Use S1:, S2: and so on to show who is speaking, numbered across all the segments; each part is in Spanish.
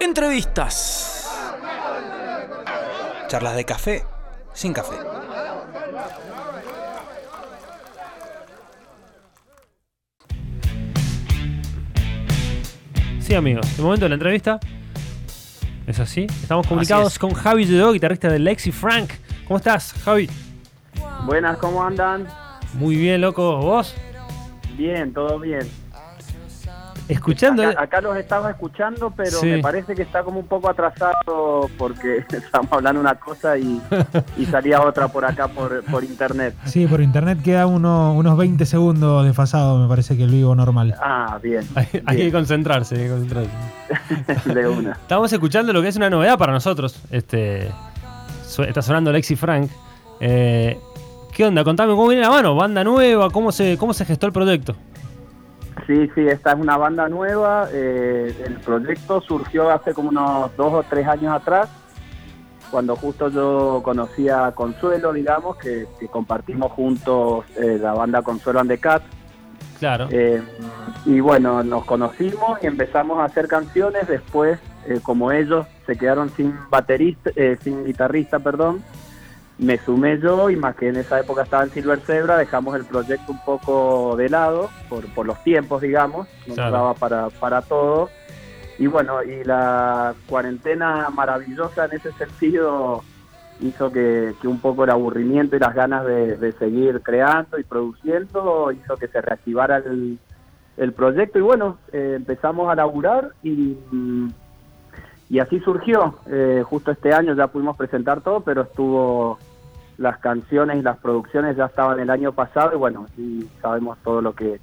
S1: Entrevistas. Charlas de café sin café.
S2: Sí, amigos, el momento de la entrevista es así. Estamos comunicados
S1: es.
S2: con Javi Jedó, guitarrista de Lexi Frank. ¿Cómo estás, Javi?
S3: Buenas, ¿cómo andan?
S2: Muy bien, loco. ¿Vos?
S3: Bien, todo bien.
S2: Escuchando.
S3: Acá, acá los estaba escuchando, pero
S2: Sí.
S3: me parece que está como un poco atrasado porque estamos hablando una cosa y, y salía otra por acá por, por internet.
S4: Sí, por internet queda uno, unos 20 segundos desfasado, me parece que el vivo normal.
S3: Ah, bien.
S2: Hay, hay que concentrarse, hay que concentrarse.
S3: de una.
S2: Estamos escuchando lo que es una novedad para nosotros. Este, su- está sonando Lexi Frank. Eh, ¿Qué onda? Contame cómo viene la mano. Banda nueva, cómo se, cómo se gestó el proyecto.
S3: Sí, sí, esta es una banda nueva. eh, el proyecto surgió hace como unos dos o tres años atrás, cuando justo yo conocía a Consuelo, digamos, que, que compartimos juntos eh, la banda Consuelo and the Cat.
S2: Claro.
S3: Eh, y bueno, nos conocimos y empezamos a hacer canciones. Después, como ellos se quedaron sin baterista, eh, sin guitarrista, perdón, me sumé yo y más que en esa época estaba en Silver Zebra, dejamos el proyecto un poco de lado por, por los tiempos, digamos, no
S2: Claro.
S3: daba para, para todo. Y bueno, y la cuarentena maravillosa en ese sentido hizo que, que un poco el aburrimiento y las ganas de, de seguir creando y produciendo hizo que se reactivara el, el proyecto y bueno, eh, empezamos a laburar y, y así surgió. Eh, justo este año ya pudimos presentar todo, pero estuvo las canciones y las producciones ya estaban el año pasado y bueno, y sabemos todo lo que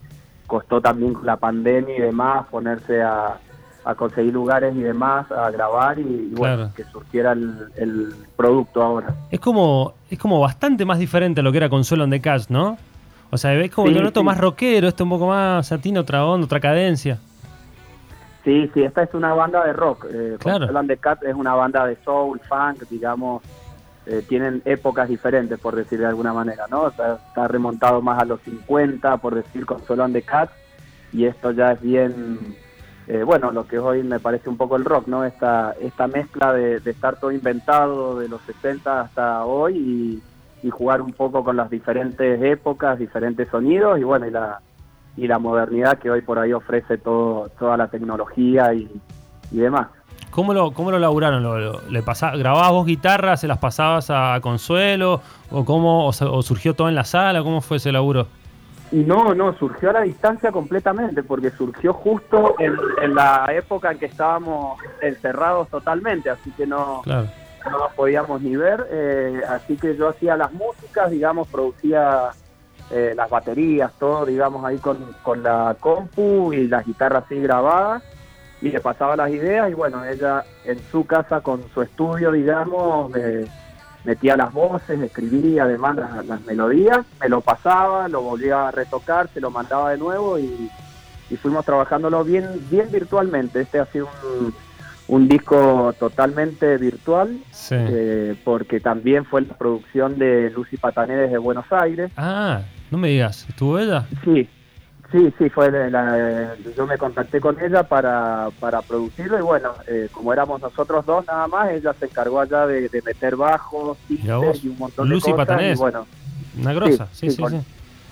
S3: costó también la pandemia y demás, ponerse a, a conseguir lugares y demás, a grabar y, y bueno,
S2: Claro.
S3: que surgiera el, el producto ahora.
S2: Es como, es como bastante más diferente a lo que era Consuelo on the Cash, ¿no? O sea, ves como
S3: Sí,
S2: lo noto
S3: sí.
S2: más rockero, esto un poco más tiene otra onda, otra cadencia.
S3: Sí, sí, esta es una banda de rock. Eh,
S2: Claro.
S3: The Cat es una banda de soul, funk, digamos. eh, tienen épocas diferentes, por decir de alguna manera, ¿no? O sea, está remontado más a los 50, por decir, con Solo and the Cat. Y esto ya es bien, eh, bueno, lo que hoy me parece un poco el rock, ¿no? Esta, esta mezcla de, de estar todo inventado de los 60 hasta hoy y, y jugar un poco con las diferentes épocas, diferentes sonidos y bueno, y la, y la modernidad que hoy por ahí ofrece todo, toda la tecnología y, y demás.
S2: ¿Cómo lo, cómo lo laburaron? ¿Lo, lo- le pasa- ¿Grababas vos guitarras, se las pasabas a Consuelo? ¿O cómo o, surgió todo en la sala? ¿Cómo fue ese laburo?
S3: Y no, no, surgió a la distancia completamente, porque surgió justo en, en la época en que estábamos encerrados totalmente, así que no,
S2: Claro.
S3: no nos podíamos ni ver, eh, así que yo hacía las músicas, digamos, producía eh, las baterías, todo, digamos, ahí con, con la compu y las guitarras así grabadas, y le pasaba las ideas, y bueno, ella en su casa con su estudio, digamos, me metía las voces, escribía además las, las melodías, me lo pasaba, lo volvía a retocar, se lo mandaba de nuevo y, y fuimos trabajándolo bien, bien virtualmente. Este ha sido un, un disco totalmente virtual,
S2: Sí.
S3: eh, porque también fue la producción de Lucy Patané desde Buenos Aires.
S2: Ah, no me digas, ¿estuvo ella?
S3: Sí, sí, sí, fue la, la- yo me contacté con ella para, para producirlo y bueno, eh, como éramos nosotros dos nada más, ella se encargó allá de, de meter bajos,
S2: vos,
S3: y un montón
S2: Lucy
S3: de cosas.
S2: Patanés.
S3: Y bueno,
S2: Una grosa, sí,
S3: Sí,
S2: sí,
S3: sí, con-
S2: sí.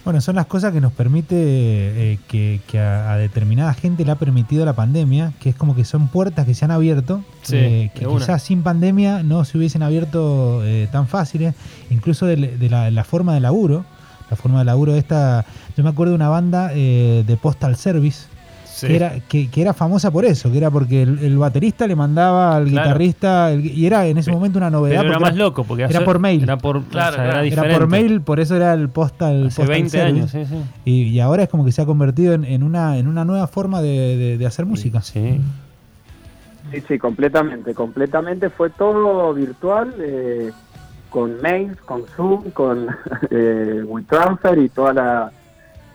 S4: Bueno, son las cosas que nos permite, eh, que, que a, a determinada gente le ha permitido la pandemia, que es como que son puertas que se han abierto,
S2: Sí,
S4: eh, que
S2: una.
S4: quizás sin pandemia no se hubiesen abierto eh, tan fáciles, incluso de, de la, la forma de laburo. La forma de laburo de esta, yo me acuerdo de una banda eh, de Postal Service,
S2: Sí.
S4: que, era, que, que era famosa por eso, que era porque el, el baterista le mandaba al
S2: Claro.
S4: guitarrista, el- y era en ese momento una novedad.
S2: Pero era más loco, porque
S4: era
S2: hace-
S4: por mail.
S2: Era por,
S1: Claro,
S2: o sea,
S1: claro.
S2: era
S4: por mail, por eso era el postal.
S2: Hace
S4: postal
S2: 20
S4: service.
S2: años, sí, sí.
S4: Y, y ahora es como que se ha convertido en, en una, en una nueva forma de, de- de hacer música.
S2: Sí.
S3: Sí, sí, completamente, completamente. Fue todo virtual, eh, con mails, con Zoom, con eh, WeTransfer y toda la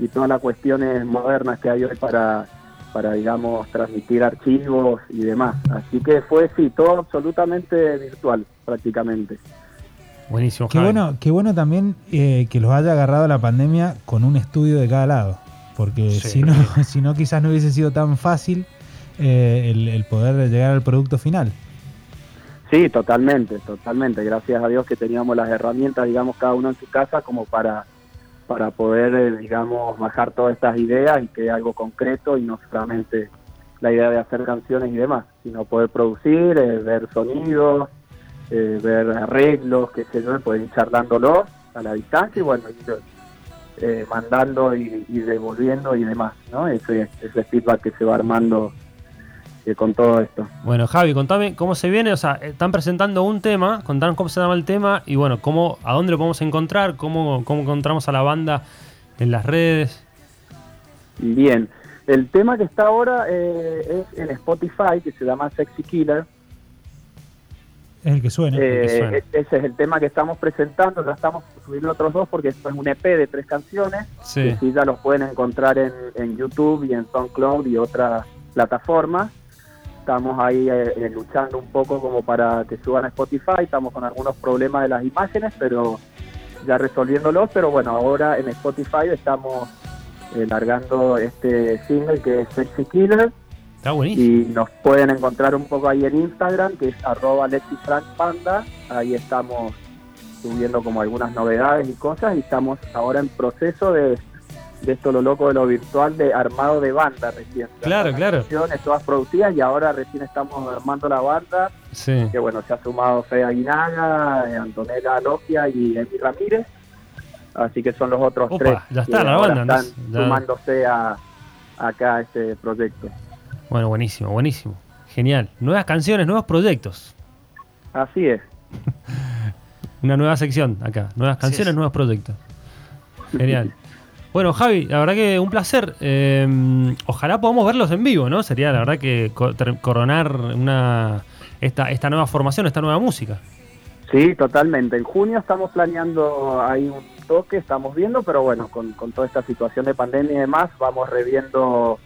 S3: y todas las cuestiones modernas que hay hoy para, para digamos, transmitir archivos y demás. Así que fue, sí, todo absolutamente virtual, prácticamente.
S2: Buenísimo,
S4: Qué
S2: Javi.
S4: bueno, qué bueno también eh, que los haya agarrado la pandemia con un estudio de cada lado. Porque
S2: Sí.
S4: si, no, si no, quizás no hubiese sido tan fácil eh, el, el poder llegar al producto final.
S3: Sí, totalmente, totalmente. Gracias a Dios que teníamos las herramientas, digamos, cada uno en su casa como para, para poder, eh, digamos, bajar todas estas ideas y sea algo concreto y no solamente la idea de hacer canciones y demás, sino poder producir, eh, ver sonidos, eh, ver arreglos, qué sé yo, poder ir charlándolos a la distancia y bueno, ir mandando y, y devolviendo y demás, ¿no? Ese, ese feedback que se va armando con todo esto.
S2: Bueno, Javi, contame cómo se viene. O sea, están presentando un tema, contanos cómo se llama el tema y bueno, cómo, a dónde lo podemos encontrar, cómo, cómo encontramos a la banda en las redes.
S3: Bien, el tema que está ahora eh, es en Spotify, que se llama Sexy Killer.
S4: Es el que suena.
S3: Eh,
S2: que suena.
S3: e- ese es el tema que estamos presentando, ya estamos subiendo otros dos porque esto es un EP de tres canciones,
S2: Sí.
S3: sí ya los pueden encontrar en, en YouTube y en SoundCloud y otras plataformas. Estamos ahí eh, eh, luchando un poco como para que suban a Spotify, estamos con algunos problemas de las imágenes, pero ya resolviéndolos, pero bueno, ahora en Spotify estamos eh, largando este single que es Sexy Killer
S2: Está buenísimo.
S3: y nos pueden encontrar un poco ahí en Instagram, que es arroba Panda. Ahí estamos subiendo como algunas novedades y cosas y estamos ahora en proceso de, de esto lo loco de lo virtual, de armado de banda recién.
S2: Claro, claro.
S3: canciones todas producidas y ahora recién estamos armando la banda,
S2: Sí.
S3: que bueno, se ha sumado Fede Aguinaga, eh, Antonella Logia y Emi Ramírez. Así que son los otros
S2: Opa,
S3: tres
S2: ya está
S3: que
S2: la banda,
S3: están
S2: ya-
S3: sumándose a, acá a este proyecto.
S2: Bueno, buenísimo, buenísimo. Genial. Nuevas canciones, nuevos proyectos.
S3: Así es.
S2: Una nueva sección acá. Nuevas canciones,
S1: es.
S2: nuevos proyectos. Genial. Bueno, Javi, la verdad que un placer. Eh, ojalá podamos verlos en vivo, ¿no? Sería la verdad que coronar una esta, esta nueva formación, esta nueva música.
S3: Sí, totalmente. En junio estamos planeando ahí un toque, estamos viendo, pero bueno, con, con toda esta situación de pandemia y demás, vamos reviendo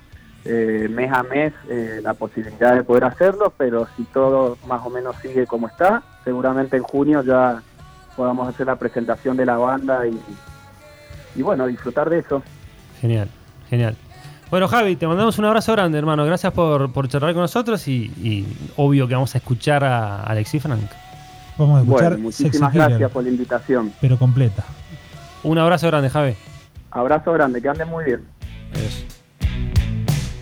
S3: eh, mes a mes eh, la posibilidad de poder hacerlo, pero si todo más o menos sigue como está, seguramente en junio ya podamos hacer la presentación de la banda y, y bueno, disfrutar de eso.
S2: Genial, genial. Bueno, Javi, te mandamos un abrazo grande, hermano. Gracias por, por charlar con nosotros y, y obvio que vamos a escuchar a Alexis Frank.
S4: Vamos a escuchar
S3: Bueno,
S4: Sexy
S3: muchísimas
S4: Killer,
S3: gracias por la invitación.
S4: pero completa.
S2: Un abrazo grande, Javi.
S3: Abrazo grande, que anden muy bien.
S2: Adiós.